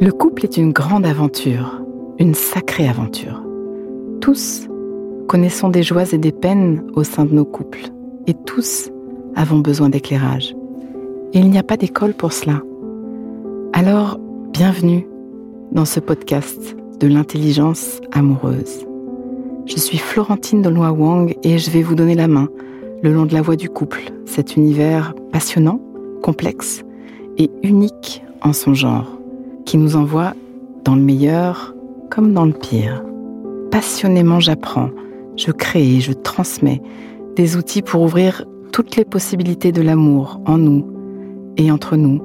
Le couple est une grande aventure, une sacrée aventure. Tous connaissons des joies et des peines au sein de nos couples, et tous avons besoin d'éclairage. Et il n'y a pas d'école pour cela. Alors, bienvenue dans ce podcast de l'intelligence amoureuse. Je suis Florentine de Wang et je vais vous donner la main le long de la voie du couple, cet univers passionnant, complexe et unique en son genre, qui nous envoie dans le meilleur comme dans le pire. Passionnément j'apprends, je crée et je transmets des outils pour ouvrir toutes les possibilités de l'amour en nous et entre nous,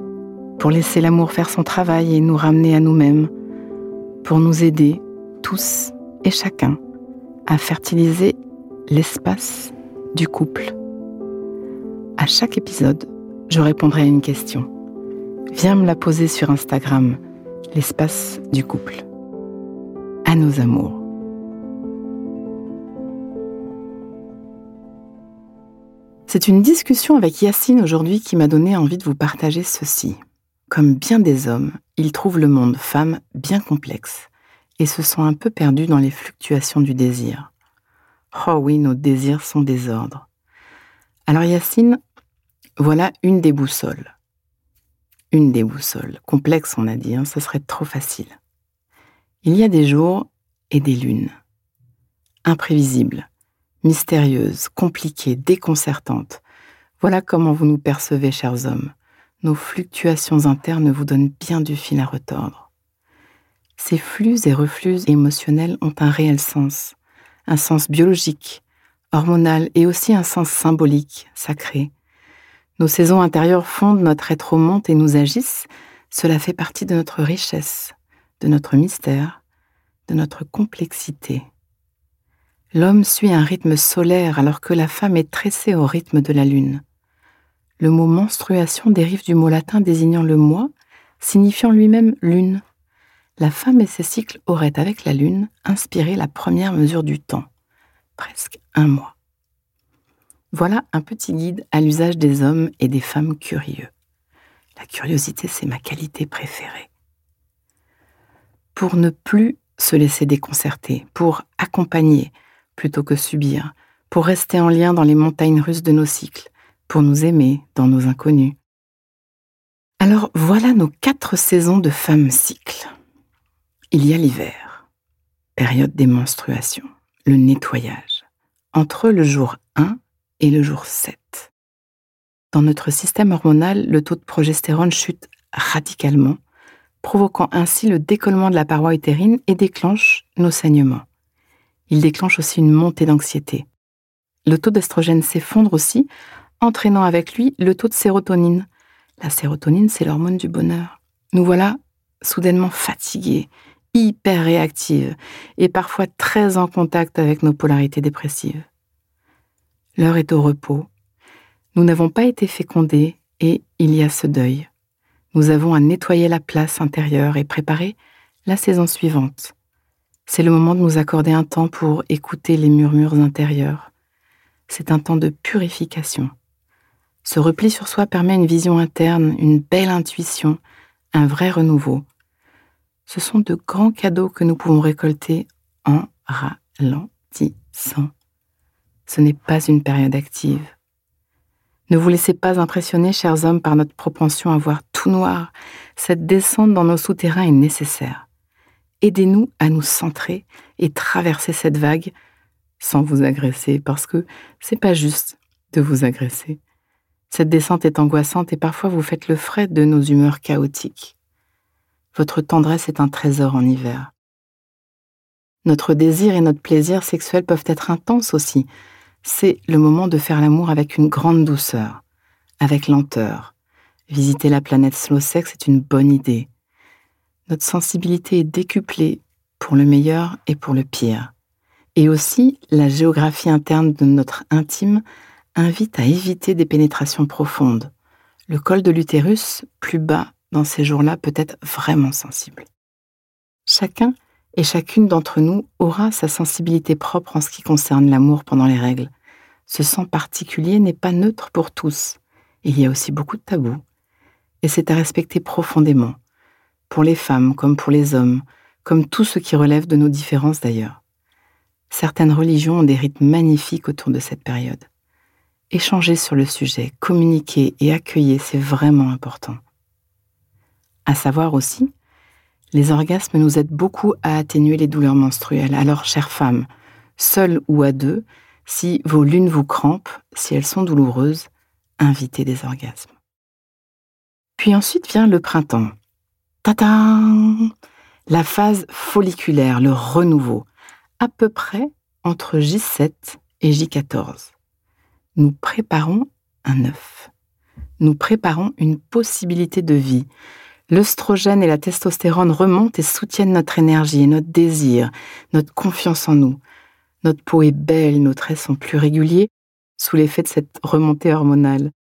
pour laisser l'amour faire son travail et nous ramener à nous-mêmes, pour nous aider tous et chacun à fertiliser l'espace du couple. À chaque épisode, je répondrai à une question. Viens me la poser sur Instagram, l'espace du couple. À nos amours. C'est une discussion avec Yacine aujourd'hui qui m'a donné envie de vous partager ceci. Comme bien des hommes, il trouve le monde femme bien complexe et se sent un peu perdu dans les fluctuations du désir. Oh oui, nos désirs sont désordres. Alors Yacine, voilà une des boussoles. Une des boussoles. Complexe, on a dit, hein, ça serait trop facile. Il y a des jours et des lunes. Imprévisibles, mystérieuses, compliquées, déconcertantes. Voilà comment vous nous percevez, chers hommes. Nos fluctuations internes vous donnent bien du fil à retordre. Ces flux et reflux émotionnels ont un réel sens, un sens biologique, hormonal et aussi un sens symbolique, sacré. Nos saisons intérieures fondent notre être au monde et nous agissent, cela fait partie de notre richesse, de notre mystère, de notre complexité. L'homme suit un rythme solaire alors que la femme est tressée au rythme de la lune. Le mot menstruation dérive du mot latin désignant le mois, signifiant lui-même lune la femme et ses cycles auraient, avec la Lune, inspiré la première mesure du temps, presque un mois. Voilà un petit guide à l'usage des hommes et des femmes curieux. La curiosité, c'est ma qualité préférée. Pour ne plus se laisser déconcerter, pour accompagner plutôt que subir, pour rester en lien dans les montagnes russes de nos cycles, pour nous aimer dans nos inconnus. Alors voilà nos quatre saisons de femmes cycles. Il y a l'hiver, période des menstruations, le nettoyage, entre le jour 1 et le jour 7. Dans notre système hormonal, le taux de progestérone chute radicalement, provoquant ainsi le décollement de la paroi utérine et déclenche nos saignements. Il déclenche aussi une montée d'anxiété. Le taux d'estrogène s'effondre aussi, entraînant avec lui le taux de sérotonine. La sérotonine, c'est l'hormone du bonheur. Nous voilà soudainement fatigués, hyper réactive et parfois très en contact avec nos polarités dépressives. L'heure est au repos. Nous n'avons pas été fécondés et il y a ce deuil. Nous avons à nettoyer la place intérieure et préparer la saison suivante. C'est le moment de nous accorder un temps pour écouter les murmures intérieurs. C'est un temps de purification. Ce repli sur soi permet une vision interne, une belle intuition, un vrai renouveau, ce sont de grands cadeaux que nous pouvons récolter en ralentissant. Ce n'est pas une période active. Ne vous laissez pas impressionner, chers hommes, par notre propension à voir tout noir. Cette descente dans nos souterrains est nécessaire. Aidez-nous à nous centrer et traverser cette vague sans vous agresser, parce que c'est pas juste de vous agresser. Cette descente est angoissante et parfois vous faites le frais de nos humeurs chaotiques. Votre tendresse est un trésor en hiver. Notre désir et notre plaisir sexuel peuvent être intenses aussi. C'est le moment de faire l'amour avec une grande douceur, avec lenteur. Visiter la planète slow sex est une bonne idée. Notre sensibilité est décuplée pour le meilleur et pour le pire. Et aussi, la géographie interne de notre intime invite à éviter des pénétrations profondes. Le col de l'utérus, plus bas dans ces jours-là peut être vraiment sensible. Chacun et chacune d'entre nous aura sa sensibilité propre en ce qui concerne l'amour pendant les règles. Ce sang particulier n'est pas neutre pour tous. Il y a aussi beaucoup de tabous. et c'est à respecter profondément, pour les femmes comme pour les hommes, comme tout ce qui relève de nos différences d'ailleurs. Certaines religions ont des rites magnifiques autour de cette période. Échanger sur le sujet, communiquer et accueillir, c'est vraiment important. À savoir aussi, les orgasmes nous aident beaucoup à atténuer les douleurs menstruelles. Alors, chères femmes, seules ou à deux, si vos lunes vous crampent, si elles sont douloureuses, invitez des orgasmes. Puis ensuite vient le printemps. Tata La phase folliculaire, le renouveau, à peu près entre J7 et J14. Nous préparons un œuf. Nous préparons une possibilité de vie. L'œstrogène et la testostérone remontent et soutiennent notre énergie et notre désir, notre confiance en nous. Notre peau est belle, nos traits sont plus réguliers sous l'effet de cette remontée hormonale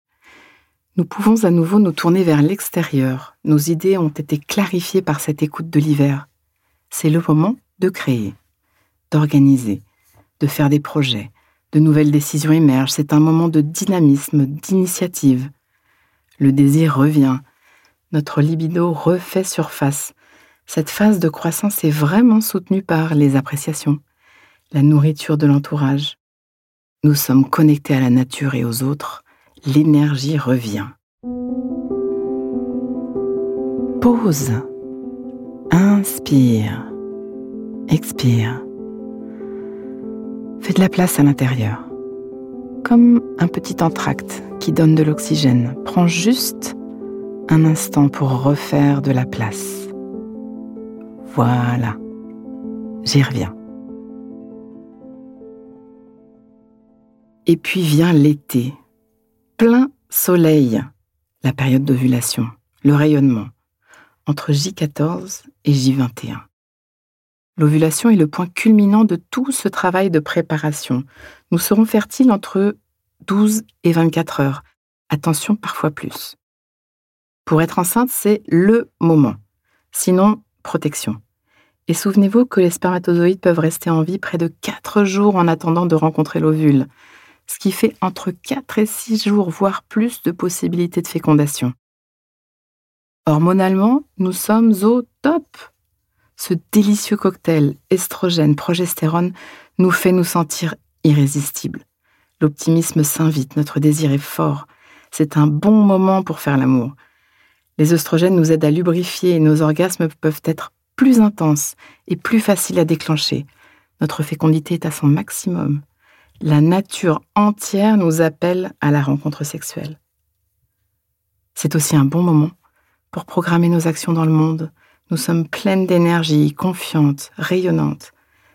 nous pouvons à nouveau nous tourner vers l'extérieur. Nos idées ont été clarifiées par cette écoute de l'hiver. C'est le moment de créer, d'organiser, de faire des projets. De nouvelles décisions émergent. C'est un moment de dynamisme, d'initiative. Le désir revient. Notre libido refait surface. Cette phase de croissance est vraiment soutenue par les appréciations, la nourriture de l'entourage. Nous sommes connectés à la nature et aux autres l'énergie revient. Pause. Inspire. Expire. Fais de la place à l'intérieur. Comme un petit entracte qui donne de l'oxygène. Prends juste un instant pour refaire de la place. Voilà. J'y reviens. Et puis vient l'été, plein soleil, la période d'ovulation, le rayonnement, entre J14 et J21. L'ovulation est le point culminant de tout ce travail de préparation. Nous serons fertiles entre 12 et 24 heures. Attention, parfois plus. Pour être enceinte, c'est le moment. Sinon, protection. Et souvenez-vous que les spermatozoïdes peuvent rester en vie près de 4 jours en attendant de rencontrer l'ovule ce qui fait entre 4 et 6 jours, voire plus de possibilités de fécondation. Hormonalement, nous sommes au top. Ce délicieux cocktail estrogène, progestérone nous fait nous sentir irrésistibles. L'optimisme s'invite, notre désir est fort. C'est un bon moment pour faire l'amour. Les oestrogènes nous aident à lubrifier et nos orgasmes peuvent être plus intenses et plus faciles à déclencher. Notre fécondité est à son maximum la nature entière nous appelle à la rencontre sexuelle. C'est aussi un bon moment pour programmer nos actions dans le monde. Nous sommes pleines d'énergie, confiantes, rayonnantes.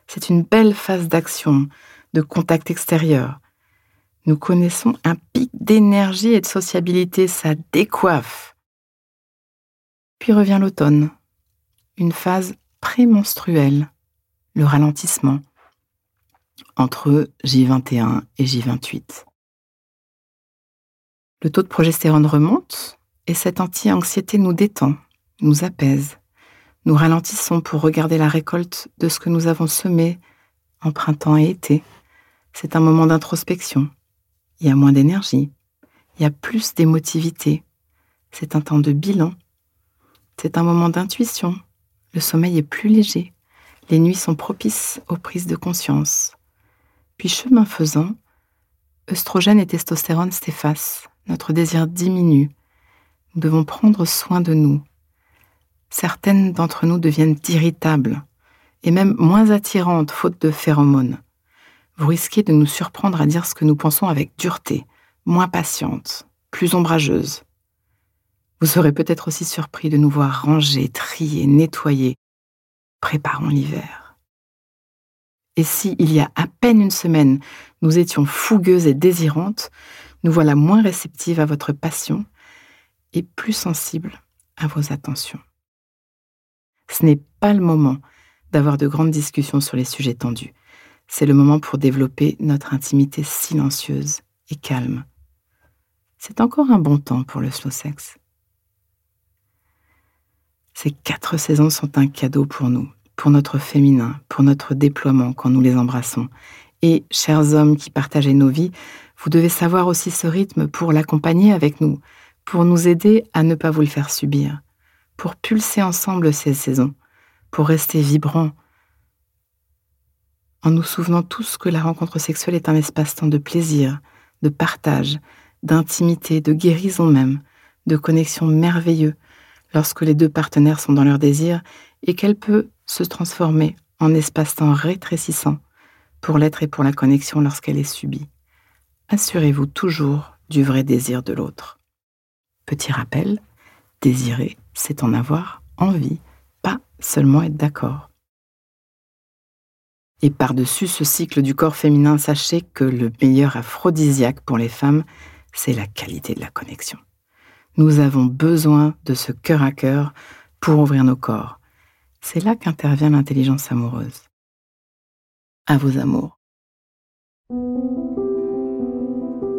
C'est une belle phase d'action, de contact extérieur. Nous connaissons un pic d'énergie et de sociabilité, ça décoiffe. Puis revient l'automne, une phase prémenstruelle, le ralentissement, entre J21 et J28. Le taux de progestérone remonte et cette anti-anxiété nous détend, nous apaise. Nous ralentissons pour regarder la récolte de ce que nous avons semé en printemps et été. C'est un moment d'introspection. Il y a moins d'énergie. Il y a plus d'émotivité. C'est un temps de bilan. C'est un moment d'intuition. Le sommeil est plus léger. Les nuits sont propices aux prises de conscience. Puis chemin faisant, œstrogène et testostérone s'effacent, notre désir diminue. Nous devons prendre soin de nous. Certaines d'entre nous deviennent irritables et même moins attirantes faute de phéromones. Vous risquez de nous surprendre à dire ce que nous pensons avec dureté, moins patiente, plus ombrageuse. Vous serez peut-être aussi surpris de nous voir ranger, trier, nettoyer. Préparons l'hiver. Et si, il y a à peine une semaine, nous étions fougueuses et désirantes, nous voilà moins réceptives à votre passion et plus sensibles à vos attentions. Ce n'est pas le moment d'avoir de grandes discussions sur les sujets tendus. C'est le moment pour développer notre intimité silencieuse et calme. C'est encore un bon temps pour le slow sex. Ces quatre saisons sont un cadeau pour nous pour notre féminin, pour notre déploiement quand nous les embrassons. Et, chers hommes qui partagez nos vies, vous devez savoir aussi ce rythme pour l'accompagner avec nous, pour nous aider à ne pas vous le faire subir, pour pulser ensemble ces saisons, pour rester vibrants, en nous souvenant tous que la rencontre sexuelle est un espace-temps de plaisir, de partage, d'intimité, de guérison même, de connexion merveilleux lorsque les deux partenaires sont dans leur désir et qu'elle peut se transformer en espace-temps rétrécissant pour l'être et pour la connexion lorsqu'elle est subie. Assurez-vous toujours du vrai désir de l'autre. Petit rappel, désirer, c'est en avoir envie, pas seulement être d'accord. Et par-dessus ce cycle du corps féminin, sachez que le meilleur aphrodisiaque pour les femmes, c'est la qualité de la connexion. Nous avons besoin de ce cœur à cœur pour ouvrir nos corps. C'est là qu'intervient l'intelligence amoureuse. À vos amours.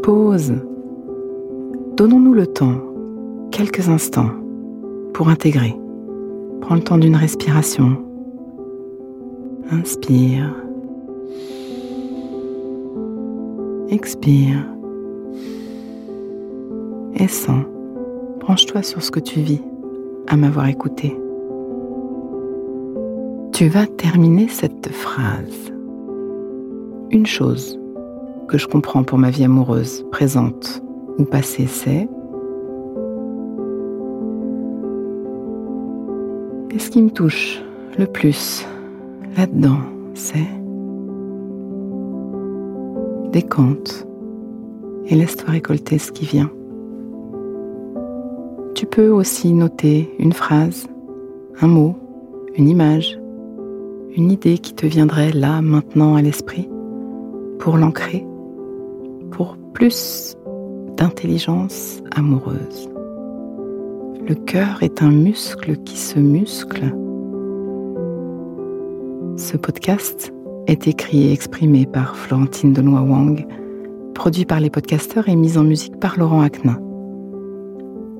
Pause. Donnons-nous le temps, quelques instants, pour intégrer. Prends le temps d'une respiration. Inspire. Expire. Et sens. Branche-toi sur ce que tu vis à m'avoir écouté. Tu vas terminer cette phrase. Une chose que je comprends pour ma vie amoureuse, présente ou passée, c'est Et ce qui me touche le plus là-dedans, c'est décompte et laisse-toi récolter ce qui vient. Tu peux aussi noter une phrase, un mot, une image, une idée qui te viendrait là, maintenant à l'esprit, pour l'ancrer, pour plus d'intelligence amoureuse. Le cœur est un muscle qui se muscle. Ce podcast est écrit et exprimé par Florentine Denois Wang, produit par les podcasteurs et mis en musique par Laurent Aknin